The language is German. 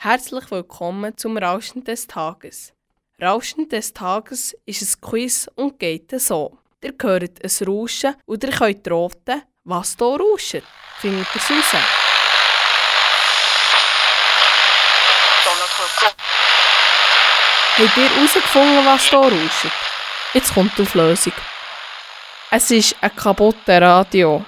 Herzlich willkommen zum Rauschen des Tages. Rauschen des Tages ist ein Quiz und geht so. Ihr hört ein Rauschen und ihr könnt raten, was hier rauscht. Findet ihr es raus? Habt ihr herausgefunden, was hier rauscht? Jetzt kommt die Auflösung. Es ist ein kaputtes Radio.